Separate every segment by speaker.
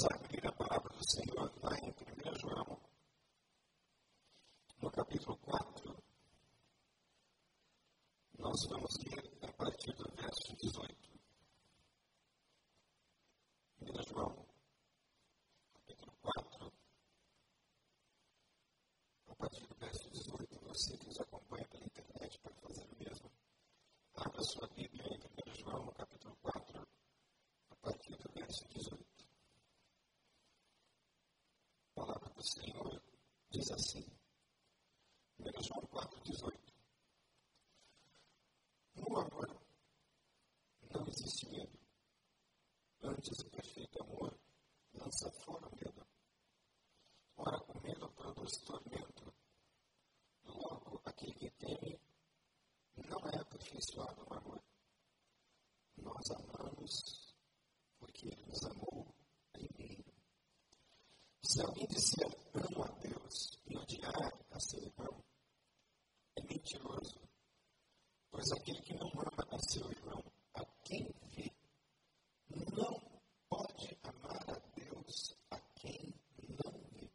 Speaker 1: Vamos abrir a palavra do Senhor lá em 1 João, no capítulo 4. Nós vamos ler a partir do verso 18. 1 João, capítulo 4, a partir do verso 18. Você que nos acompanha pela internet pode fazer o mesmo. Abra sua Bíblia em 1 João, no capítulo 4, a partir do verso 18. A palavra do Senhor diz assim, 1 João 4, 18. No amor não existe medo. Antes, o perfeito amor lança fora o medo. Ora, o medo produz tormento. Logo, aquele que teme não é aperfeiçoado no amor. Nós amamos porque Ele nos amou primeiro. Se alguém disser amo a Deus e odiar a seu irmão, é mentiroso. Pois aquele que não ama a seu irmão, a quem vê, não pode amar a Deus a quem não vê.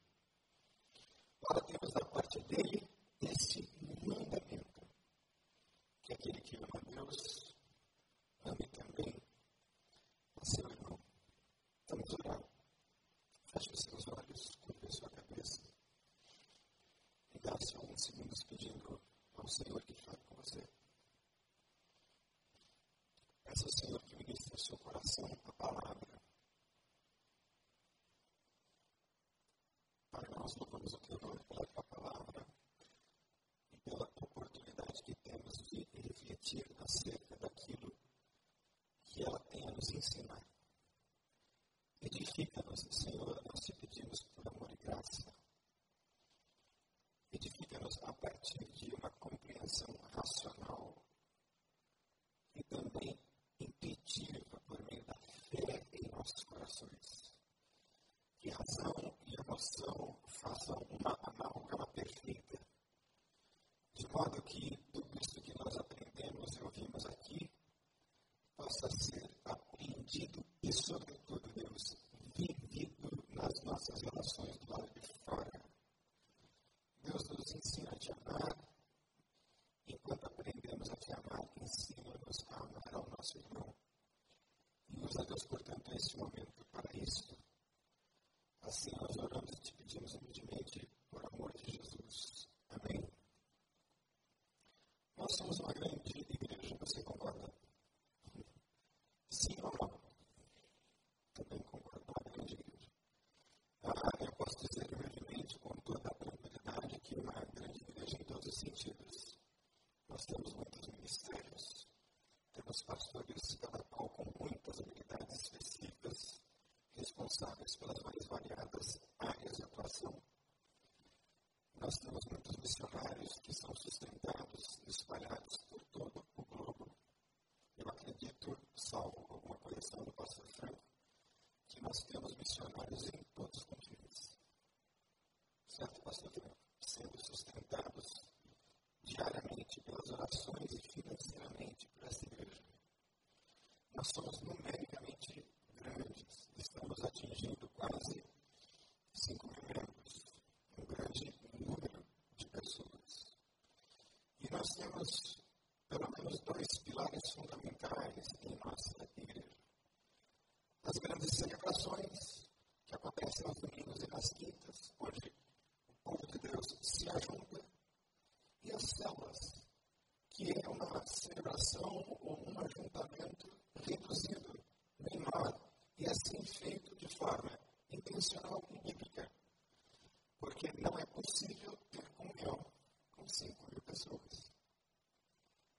Speaker 1: Ora, temos da parte dele esse mandamento: que aquele que ama a Deus, ame também a seu irmão. Vamos orar. Feche os seus olhos, curva a sua cabeça e gaste alguns segundos pedindo ao Senhor que fale com você. Peça ao Senhor que ministre ao seu coração a palavra. Pai, nós louvamos o teu nome pela tua palavra e pela oportunidade que temos de refletir acerca daquilo que ela tem a nos ensinar. Edifica-nos, Senhor, nós te pedimos por amor e graça. Edifica-nos a partir de uma compreensão racional e também intuitiva por meio da fé em nossos corações. Que razão e emoção façam uma amálgama perfeita, de modo que tudo isso que nós aprendemos e ouvimos aqui possa ser aprendido e, sobretudo, Deus, vivido nas nossas relações do lado de fora. Deus nos ensina a te amar, enquanto aprendemos a te amar, ensina-nos a amar ao nosso irmão. E usa Deus, portanto, esse momento para isso. Assim nós oramos e te pedimos humildemente por amor de Jesus. Amém. Nós somos uma grande igreja, você concorda? Sim ou não? Também concordo, uma grande igreja. Ah, eu posso dizer humildemente, com toda a tranquilidade, que uma grande igreja em todos os sentidos. Nós temos muitos ministérios, temos pastores, cada qual com muitas habilidades específicas, responsáveis pelas mais variadas áreas de atuação. Nós temos muitos missionários que são sustentados, espalhados por todo o globo. Eu acredito, salvo alguma correção do pastor Franco, que nós temos missionários em todos os continentes. Certo, pastor Franco? Sendo sustentados pelas orações e financeiramente por essa igreja. Nós somos numericamente grandes, estamos atingindo quase 5 mil membros, um grande número de pessoas. E nós temos pelo menos dois pilares fundamentais em nossa igreja. As grandes celebrações que acontecem aos domingos e nas quintas, onde o povo de Deus se ajunta, e as células, que é uma celebração ou um ajuntamento reduzido, menor, e assim feito de forma intencional e bíblica. Porque não é possível ter comunhão com 5 mil pessoas.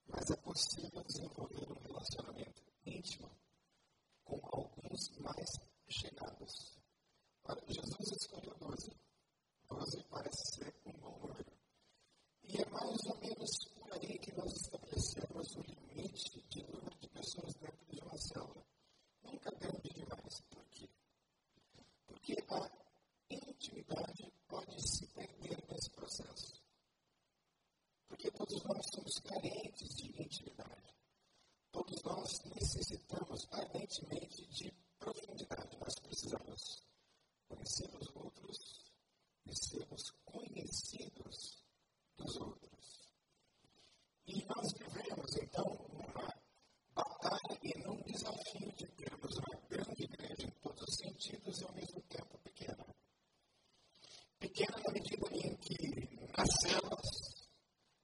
Speaker 1: Mas é possível desenvolver um relacionamento íntimo com alguns mais chegados. Ora, Jesus escolheu 12. 12 parece ser um bom número. E é mais ou menos aí que nós estabelecemos o limite de número de pessoas dentro de uma célula. Nunca grande demais. Por quê? Porque a intimidade pode se perder nesse processo. Porque todos nós somos carentes de intimidade. Todos nós necessitamos ardentemente de profundidade. Nós precisamos conhecer os outros e sermos conhecidos Deus é uma grande igreja em todos os sentidos e ao mesmo tempo pequena. Pequena na medida em que nas células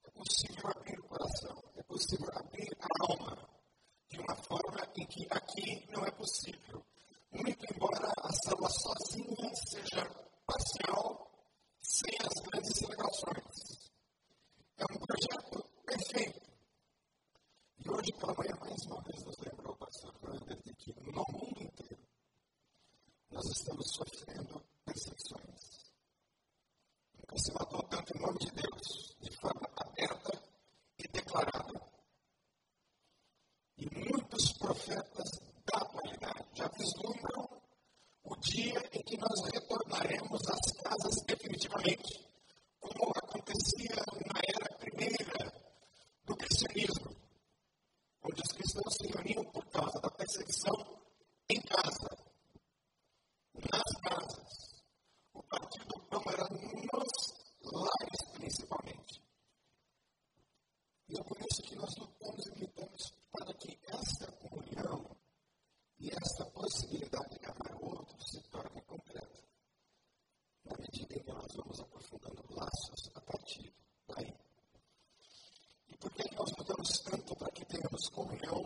Speaker 1: é possível abrir o coração, é possível abrir a alma de uma forma em que aqui não é possível. Muito embora a célula sozinha seja parcial school, you know,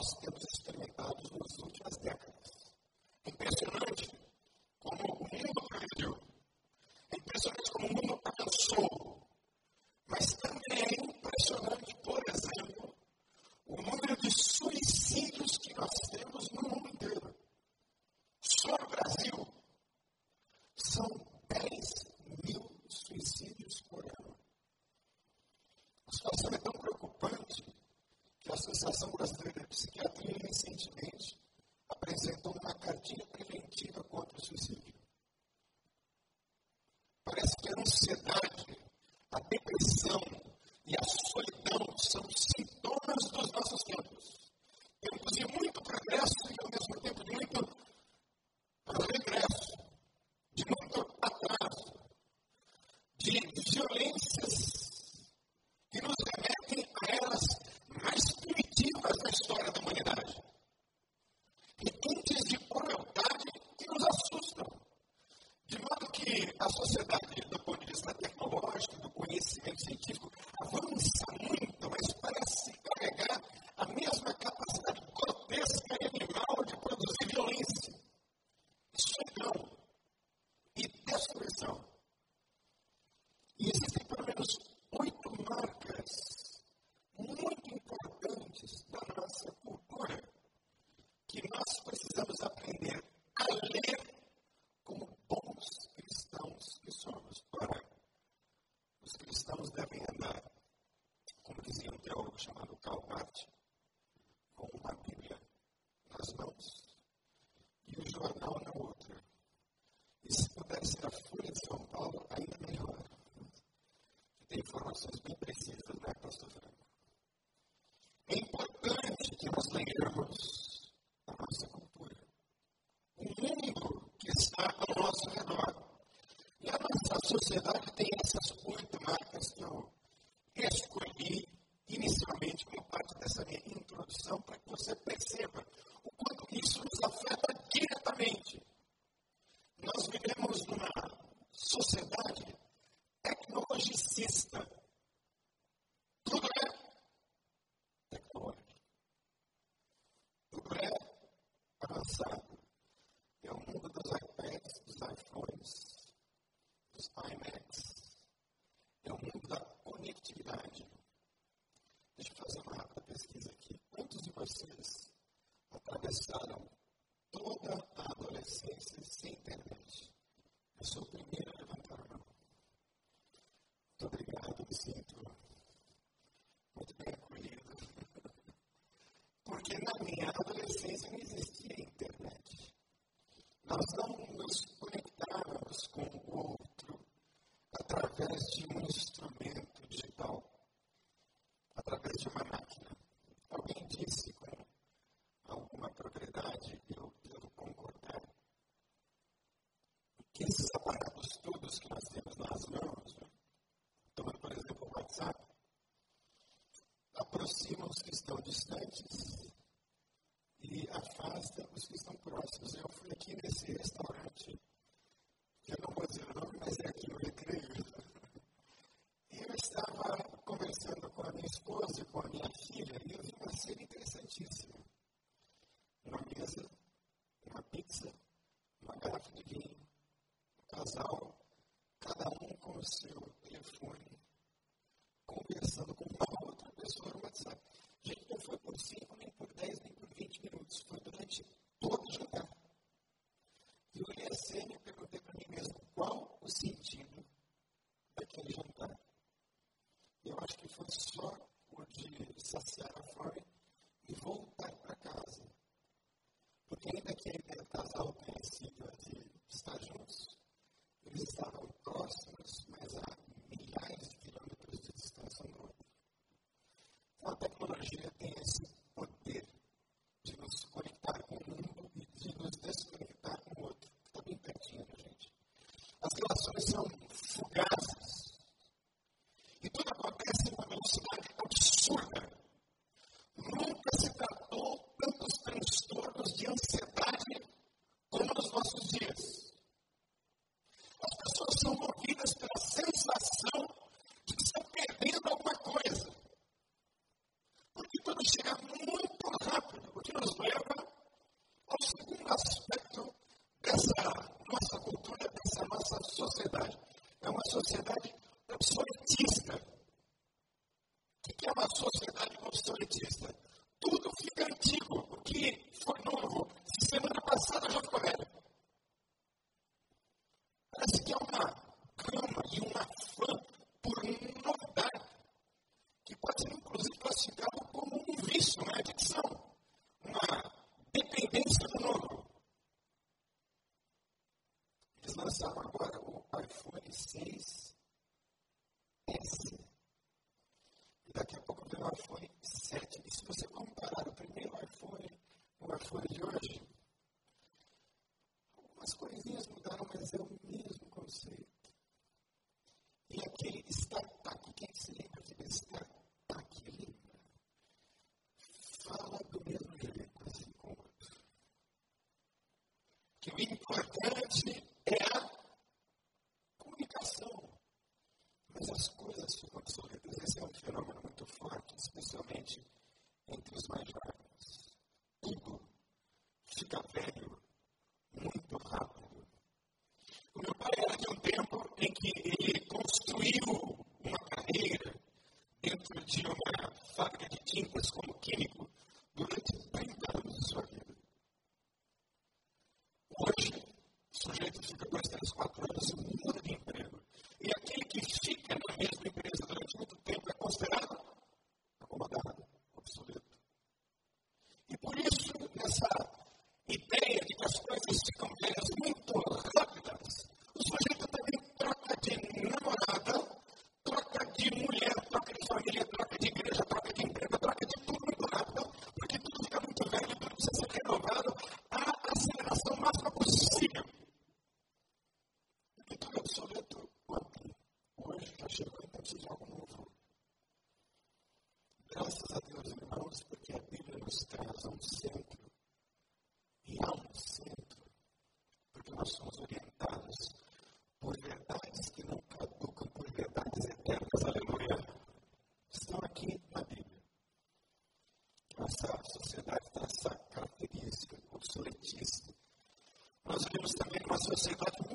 Speaker 1: gospel precisamos aprender a ler como bons cristãos que somos. Ora, os cristãos devem andar, como dizia um teólogo chamado Karl Barth, com uma Bíblia nas mãos e o jornal na outra. E se puder ser a Folha de São Paulo, ainda melhor. Tem informações bem precisas, né, pastor Franco? É importante que nós tenhamos a nossa cultura. O mundo que está ao nosso redor. E a nossa sociedade tem essas oito marcas que eu escolhi inicialmente como parte dessa minha introdução para que você perceba aproxima os que estão distantes e afasta os que estão próximos. Eu fui aqui nesse restaurante, que eu não vou dizer o nome, mas é aqui no Recreio. E eu estava conversando com a minha esposa e com a minha filha e eu vi uma cena interessantíssima. Uma mesa, uma pizza, uma garrafa de vinho, um casal, cada um com o seu passar. Gente, não foi por 5, nem por 10, nem por 20 minutos. Foi durante todo o jantar. E eu olhei assim e perguntei para mim mesmo qual o sentido daquele jantar. Eu acho que foi só o de saciar a fome e voltar para casa. Porque ainda que ele tentasse a de estar juntos, eles estavam próximos, mas a milhares de quilômetros de distância do outro. A tecnologia tem esse poder de nos conectar com o mundo e de nos desconectar com o outro, que está bem pertinho da gente. As relações são fugazes. aspect sociedade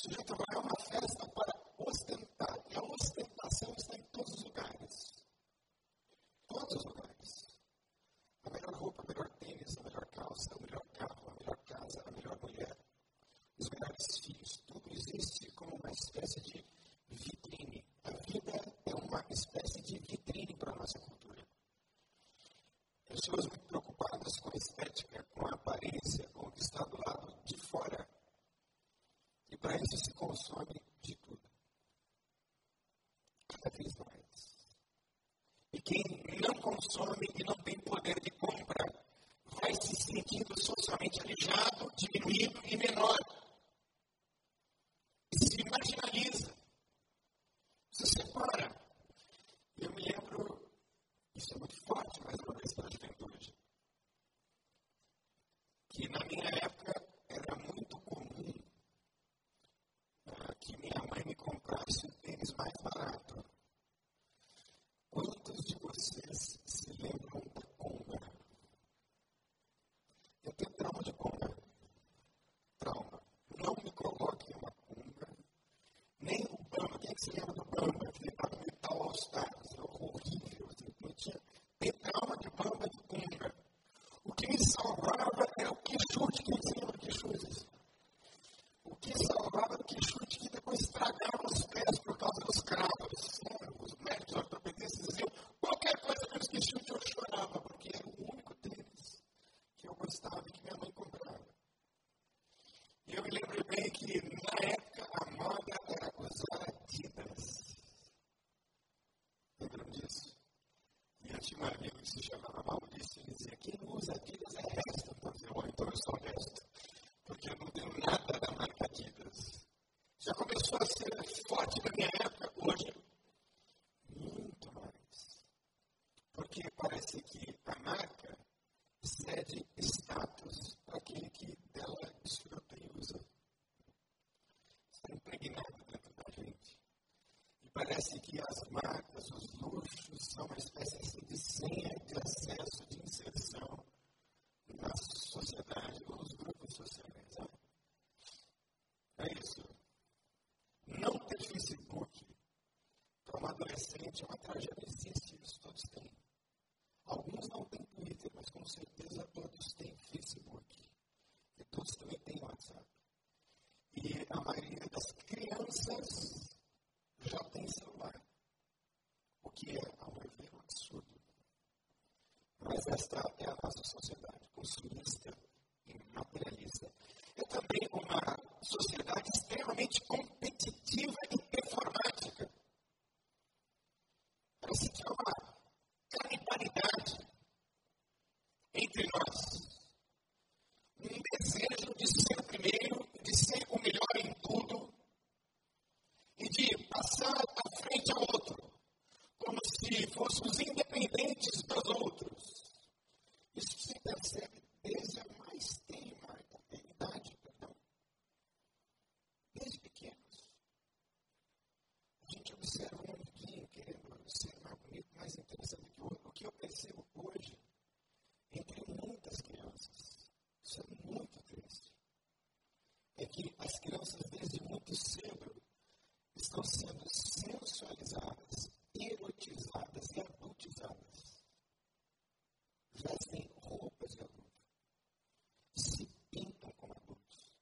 Speaker 1: sujeito vai a uma festa para ostentar, e a ostentação está em todos os lugares. Todos os lugares. A melhor roupa, a melhor tênis, a melhor calça, o melhor carro, a melhor casa, a melhor mulher, os melhores filhos, tudo existe como uma espécie de vitrine. A vida é uma espécie de vitrine para a nossa cultura. Pessoas muito preocupadas com a estética, com a aparência, com o que está do lado de fora. E para isso se consome de tudo. Mais. E quem não consome e não tem poder de compra vai se sentindo socialmente alijado, diminuído e menor. E se marginaliza. Se separa. Eu me lembro, isso é muito forte, mais uma vez, para juventude, que na minha época era muito comum uh, que minha mãe me comprasse um tênis mais barato. Quantas de se chamava Maurício e dizia: quem usa Adidas é resto. Então, eu, então eu sou resto, porque eu não tenho nada da marca Adidas. Já começou a ser forte na minha época, hoje, muito mais. Porque parece que a marca cede status para aquele que dela desfruta e usa. Está impregnado dentro da gente. E parece que as marcas, os luxos, são uma espécie assim, de senha de acesso, de inserção na sociedade ou nos grupos sociais. Né? É isso. Não ter Facebook para um é uma tragédia. Existe isso, todos têm. Alguns não têm Twitter, mas com certeza todos têm Facebook. E todos também têm WhatsApp. E a maioria das crianças já tem celular. O que é, ao meu ver, um absurdo. Mas esta é a nossa sociedade consumista e materialista. É também uma sociedade extremamente competitiva e performática. Há uma canibalidade entre nós. Um desejo de ser o primeiro, de ser o melhor em tudo e de passar à frente ao outro, como se fôssemos independentes dos outros. Isso se percebe desde a mais tenra idade, perdão. Desde pequenos. A gente observa um amiguinho querendo ser mais bonito, mais interessante que eu percebo hoje, entre muitas crianças, isso é muito triste, é que as crianças, desde muito cedo, estão sendo sensualizadas, erotizadas e adultizadas. Vestem roupas de adulto. Se pintam como adultos.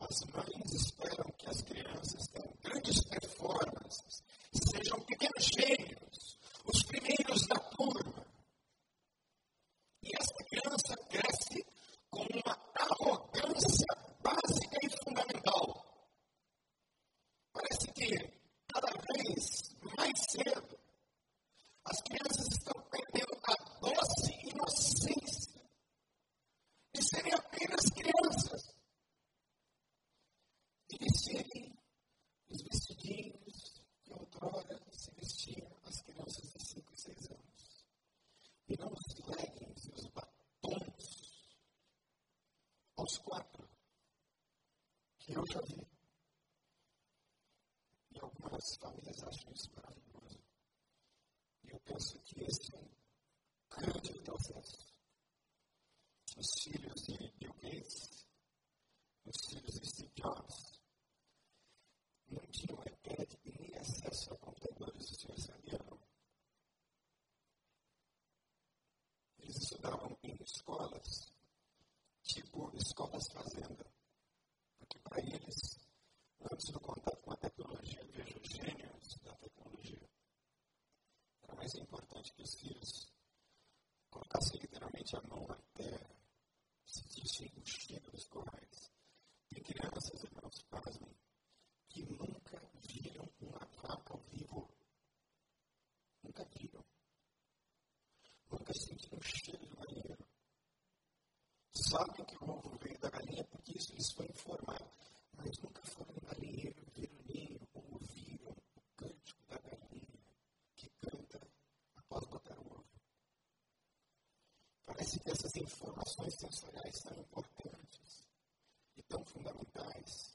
Speaker 1: As mães esperam que as crianças tenham grandes performances, sejam pequenos gênios, os primeiros da turma. E essa criança cresce com uma arrogância básica e fundamental. já vi. E algumas famílias acham isso maravilhoso. E eu penso que esse é um grande processo. Os filhos de Bill Gates, os filhos de Steve Jobs, não tinham iPad e nem acesso a computadores, os senhores sabiam. Eles estudavam em escolas, tipo escolas fazenda um cheiro de galinha. Sabem que o ovo veio da galinha porque isso lhes foi informado, mas nunca foram no galinheiro ver o ninho ou ouviram o cântico da galinha que canta após botar o ovo. Parece que essas informações sensoriais são importantes e tão fundamentais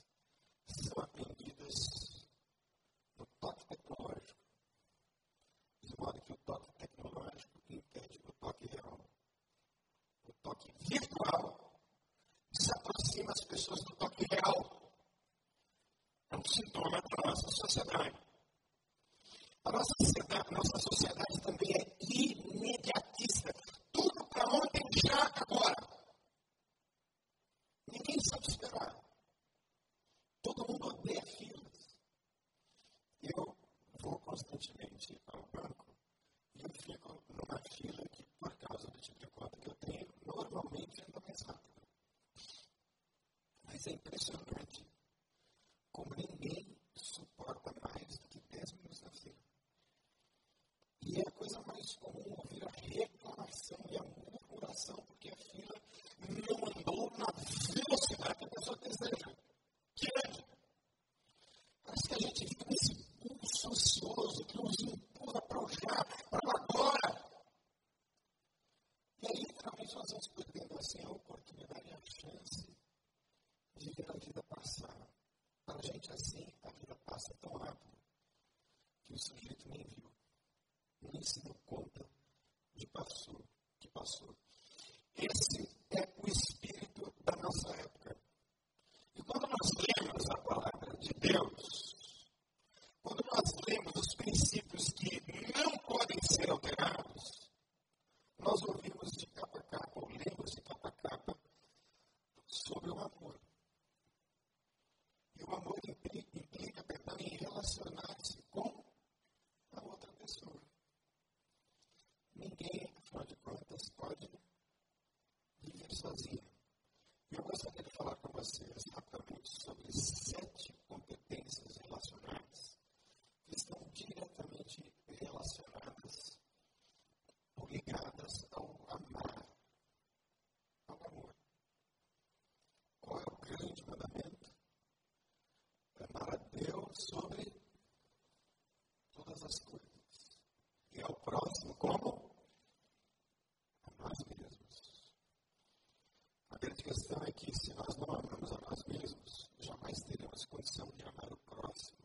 Speaker 1: assim a oportunidade e a chance de ver a vida passar. Para a gente assim, a vida passa tão rápido que o sujeito que se nós não amamos a nós mesmos, jamais teremos condição de amar o próximo.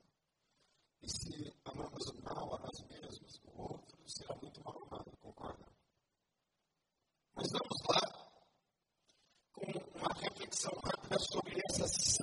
Speaker 1: E se amamos o mal a nós mesmos, o outro será muito mal amado, concorda? Mas vamos lá com uma reflexão rápida sobre essas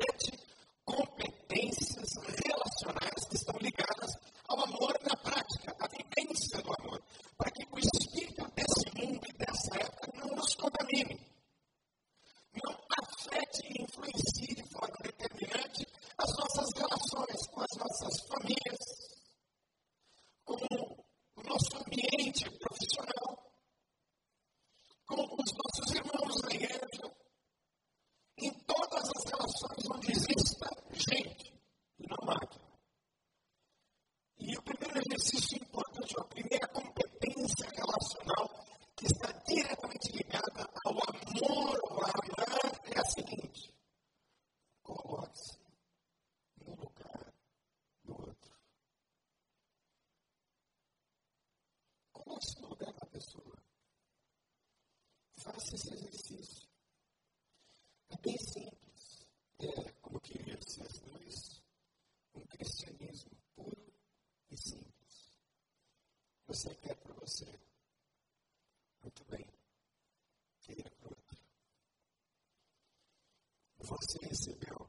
Speaker 1: faça esse exercício. É bem simples. É, como queria CS2, um cristianismo puro e simples. Você quer para você. Muito bem. Queria para o outro. Você recebeu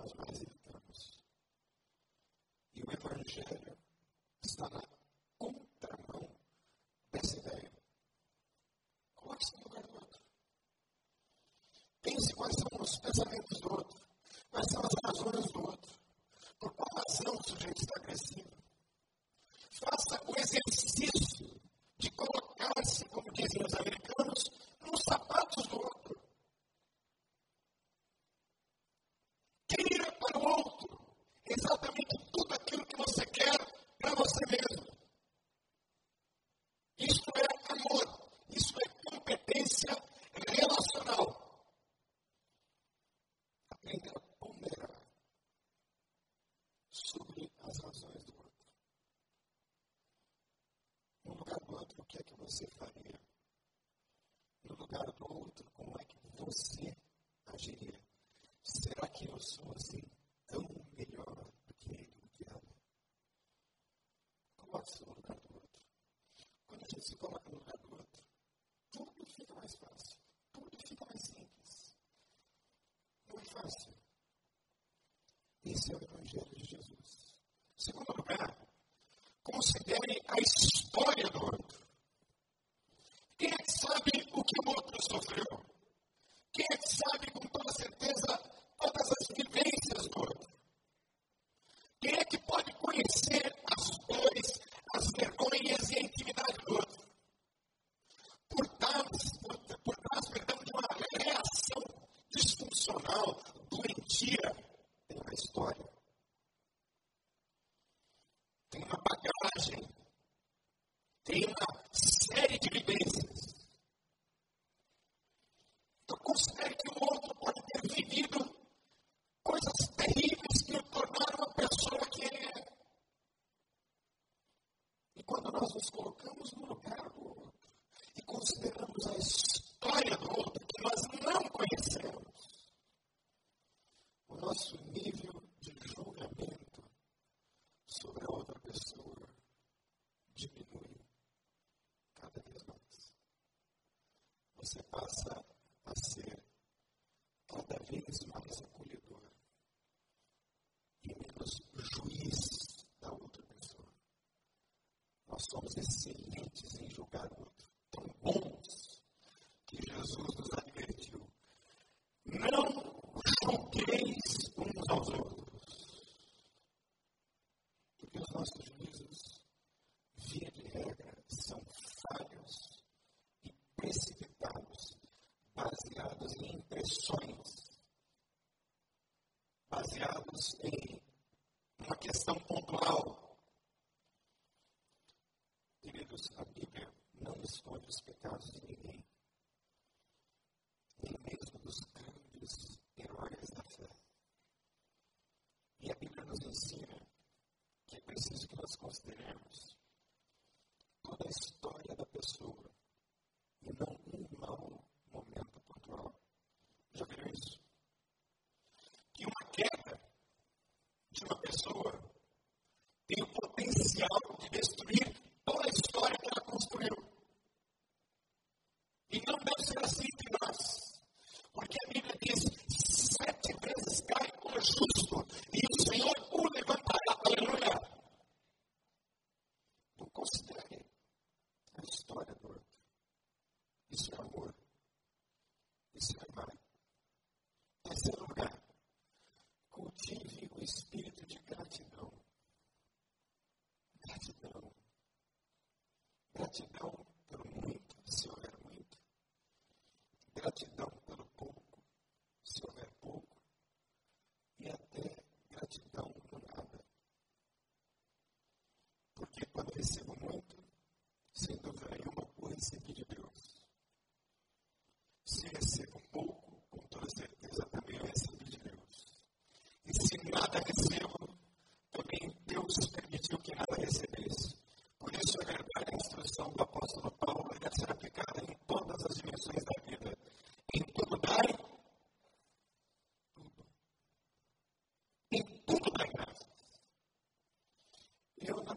Speaker 1: nós mais evitamos. E o Evangelho está na contramão dessa ideia. Coloque-se no lugar do outro. Pense quais são os pensamentos do outro. considere a história do outro. Quem é que sabe o que o outro sofreu? tem uma bagagem, tem uma série de vivências. history.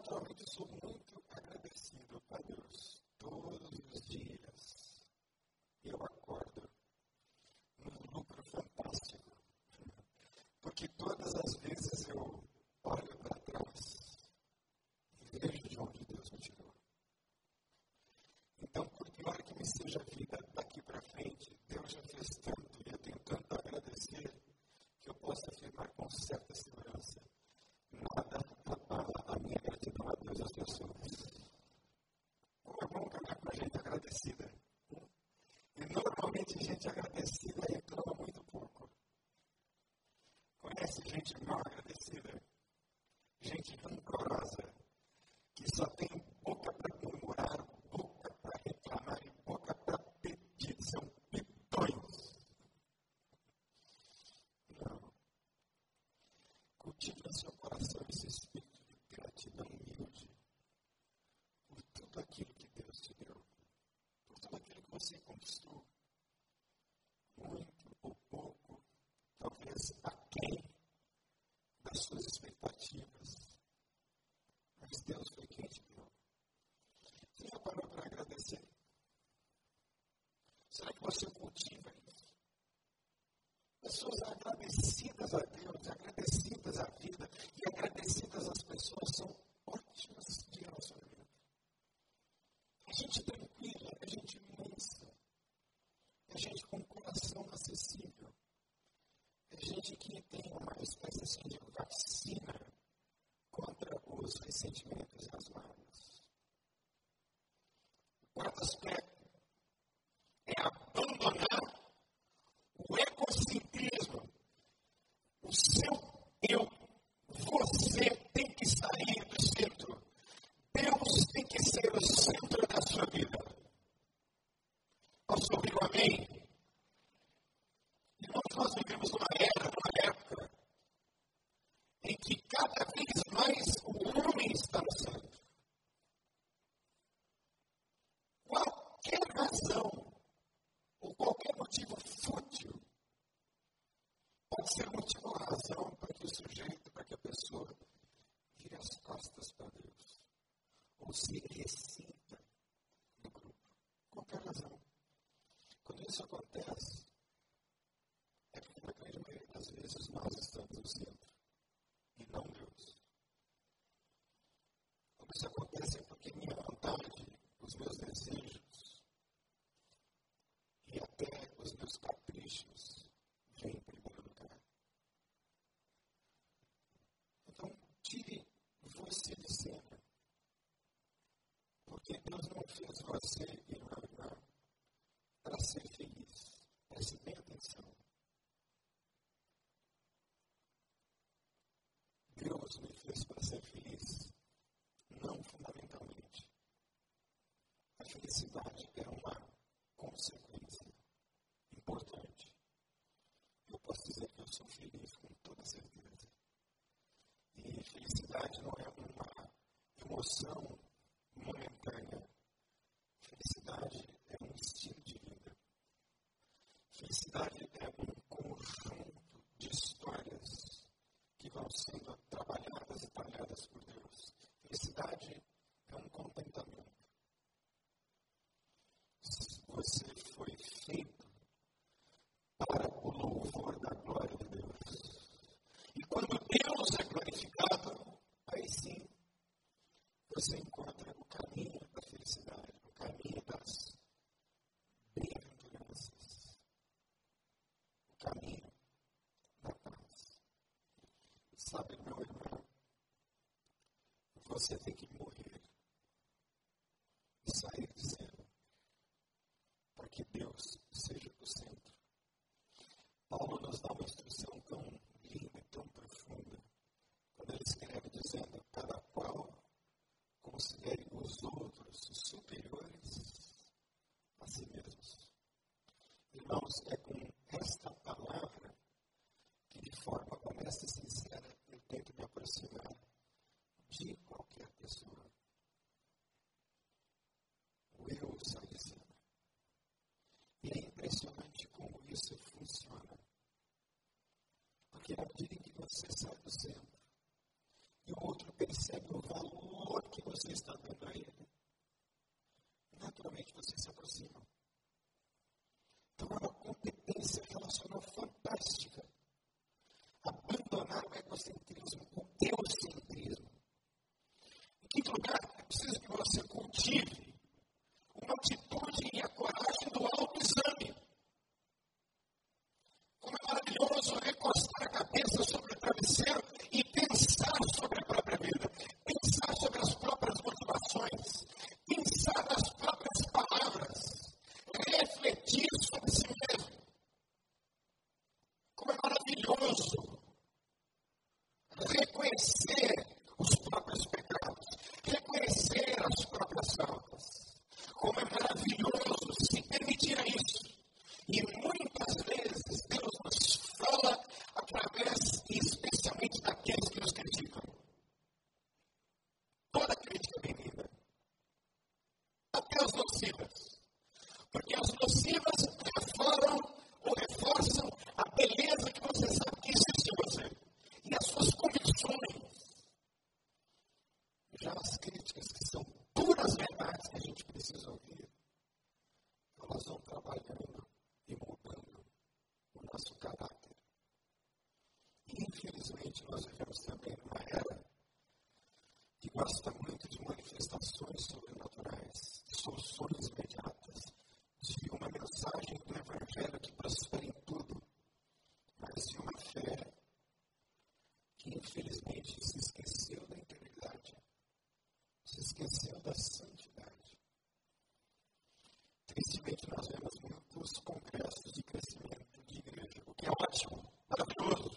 Speaker 1: naturalmente, sou muito agradecido see Jesus. sentimentos see Felicidade é uma consequência importante. Eu posso dizer que eu sou feliz com toda certeza. E felicidade não é uma emoção momentânea. Felicidade é um estilo de vida. Felicidade é um conjunto de histórias que vão sendo trabalhadas e talhadas por Deus. Felicidade é um contentamento você foi feito para o louvor da glória de Deus. E quando Deus é glorificado, aí sim você encontra o caminho da felicidade, o caminho das bem-aventuranças, o caminho da paz. E sabe, meu irmão, você tem dizendo: cada qual considere os outros superiores a si mesmos. Irmãos, é com esta palavra que, de forma honesta e sincera, eu tento me aproximar de qualquer pessoa. O eu sai de cena. E é impressionante como isso funciona. Porque, à medida que você sai do centro, percebe o valor que você está dando a ele, naturalmente você se aproxima. Então é uma competência relacional fantástica. Abandonar o egocentrismo, o teocentrismo. Em quinto lugar, é preciso que você cultive uma atitude e a coragem do autoexame. Como é maravilhoso recostar a cabeça sobre o travesseiro através, especialmente daqueles que nos criticam. Toda crítica é bem-vinda. Até as nocivas. Porque as nocivas reforçam ou reforçam a beleza que você sabe que existe em você. E as suas convicções. Já as críticas que são puras verdades que a gente precisa ouvir, elas vão trabalhando e mudando o nosso caráter. E, infelizmente, nós vivemos também numa era que gosta muito de manifestações sobrenaturais, de soluções imediatas, de uma mensagem do Evangelho que prospera em tudo, mas de uma fé que, infelizmente, se esqueceu da integridade, se esqueceu da santidade. Tristemente, nós vemos muitos congressos de crescimento de igreja, o que é ótimo, maravilhoso.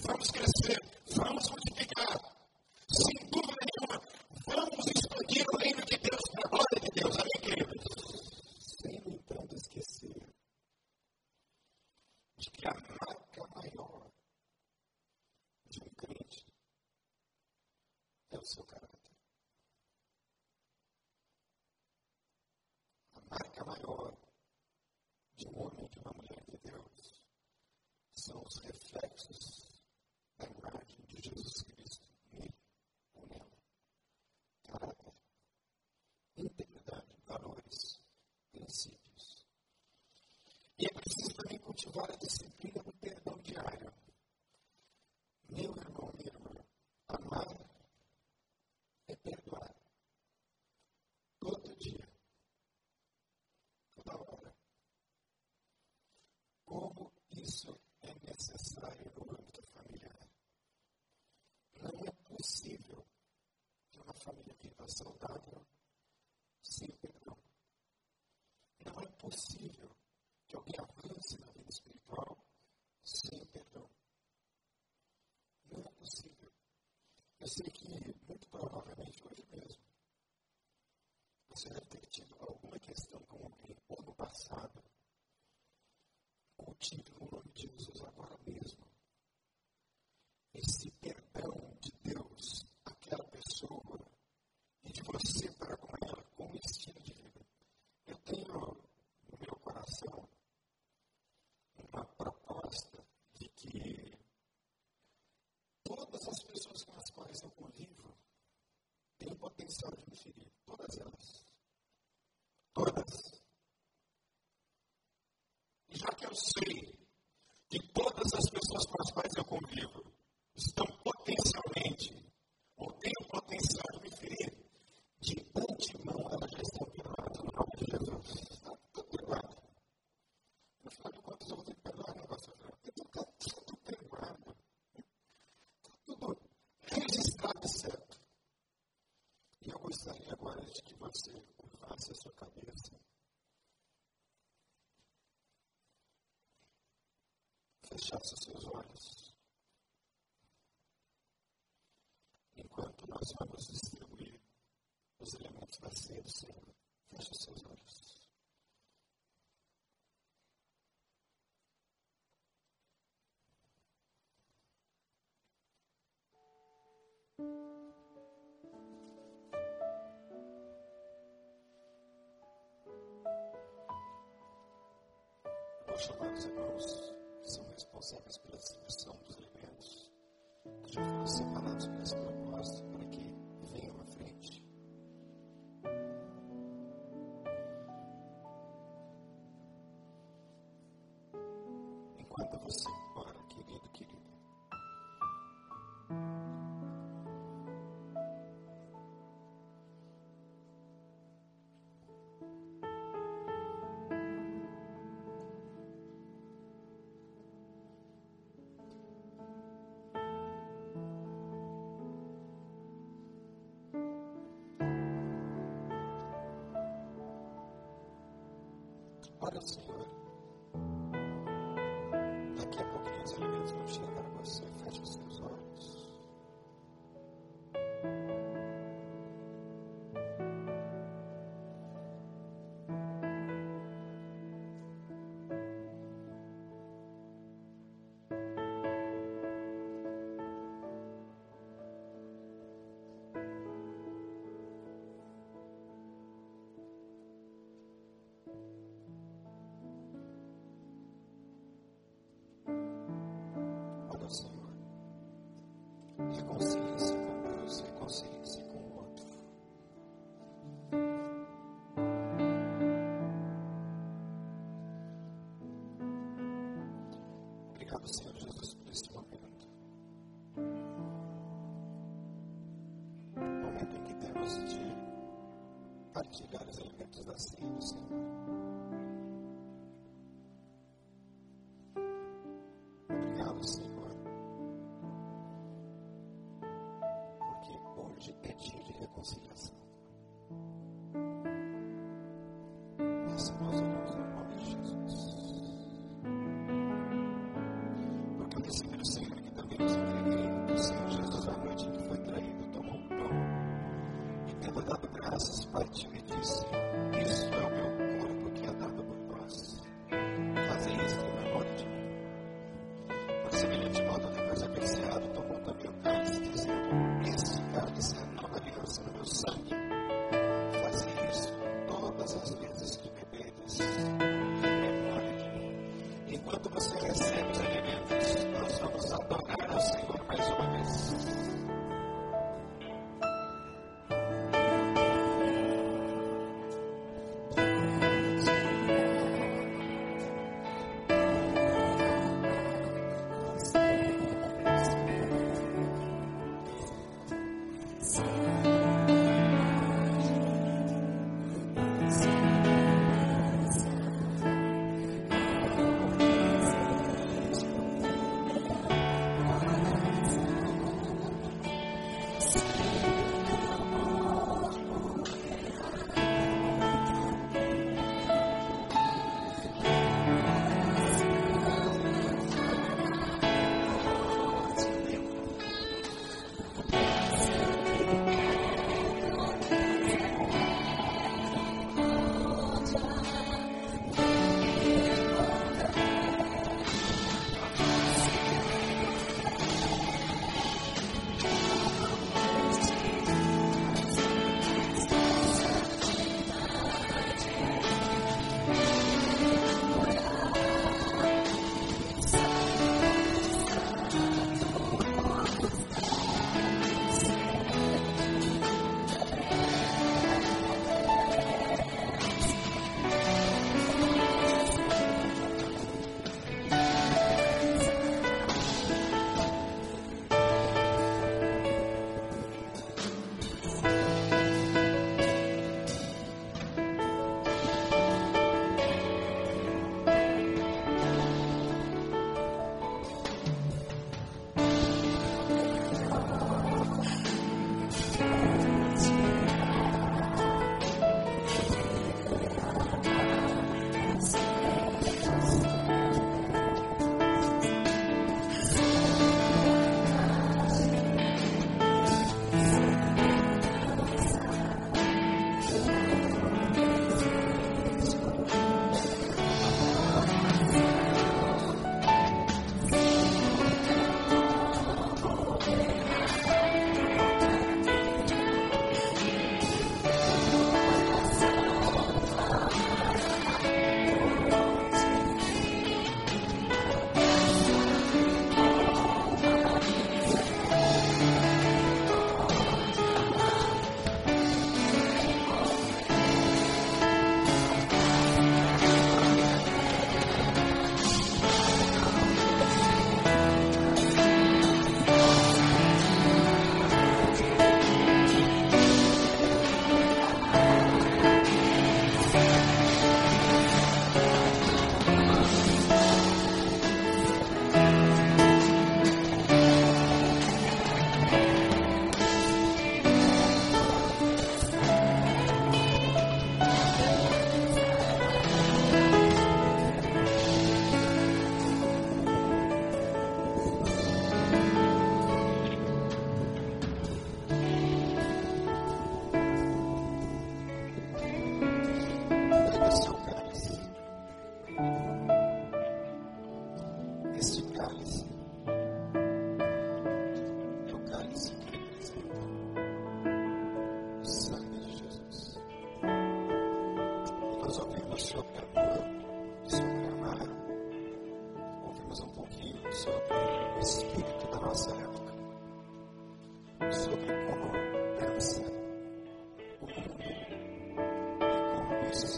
Speaker 1: Vamos crescer, vamos multiplicar. Sem dúvida nenhuma, vamos expandir o reino de Deus para a glória de Deus. Amém, queridos? Sem, no entanto, esquecer de que a marca maior de um crente é o seu caráter. A marca maior de um homem e de uma mulher de Deus são os reflexos da imagem de Jesus Cristo nele ou nela. Caráter, integridade, valores, princípios. E é preciso também cultivar a disciplina do perdão diário. Meu irmão, minha irmã, amar é perdoar. Todo dia. Toda hora. Como isso é necessário no âmbito familiar. Não é possível que uma família viva saudável sem perdão. Não é possível que alguém avance na vida espiritual sem perdão. Não é possível. Eu sei que, muito provavelmente, hoje mesmo, você deve ter tido alguma questão com alguém, ou no passado, cultive no nome de Jesus agora mesmo. Esse perdão de Deus àquela pessoa e de você para com ela, como estilo de vida. Eu tenho no meu coração uma proposta de que todas as pessoas com as quais eu convivo têm potencial de De que você curvasse a sua cabeça, fechasse os seus olhos, enquanto nós vamos distribuir os elementos da ceia do Senhor, feche seus olhos. thank you chamados irmãos que são responsáveis pela distribuição dos alimentos, que já foram separados para esse propósito, Reconcilie-se com Deus, reconcilie-se com o outro. Obrigado, Senhor Jesus, por este momento. Momento em que temos de partilhar os elementos da ceia do Senhor.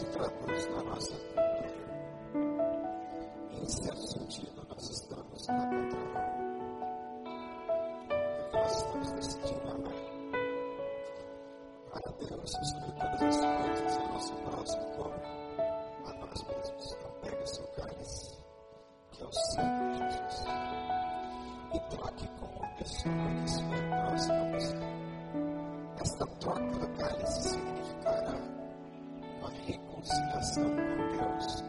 Speaker 1: se traduz na nossa cultura. Em certo sentido, nós estamos na contramão. Nós estamos decidindo amar. Para Deus, os reconciliação com Deus.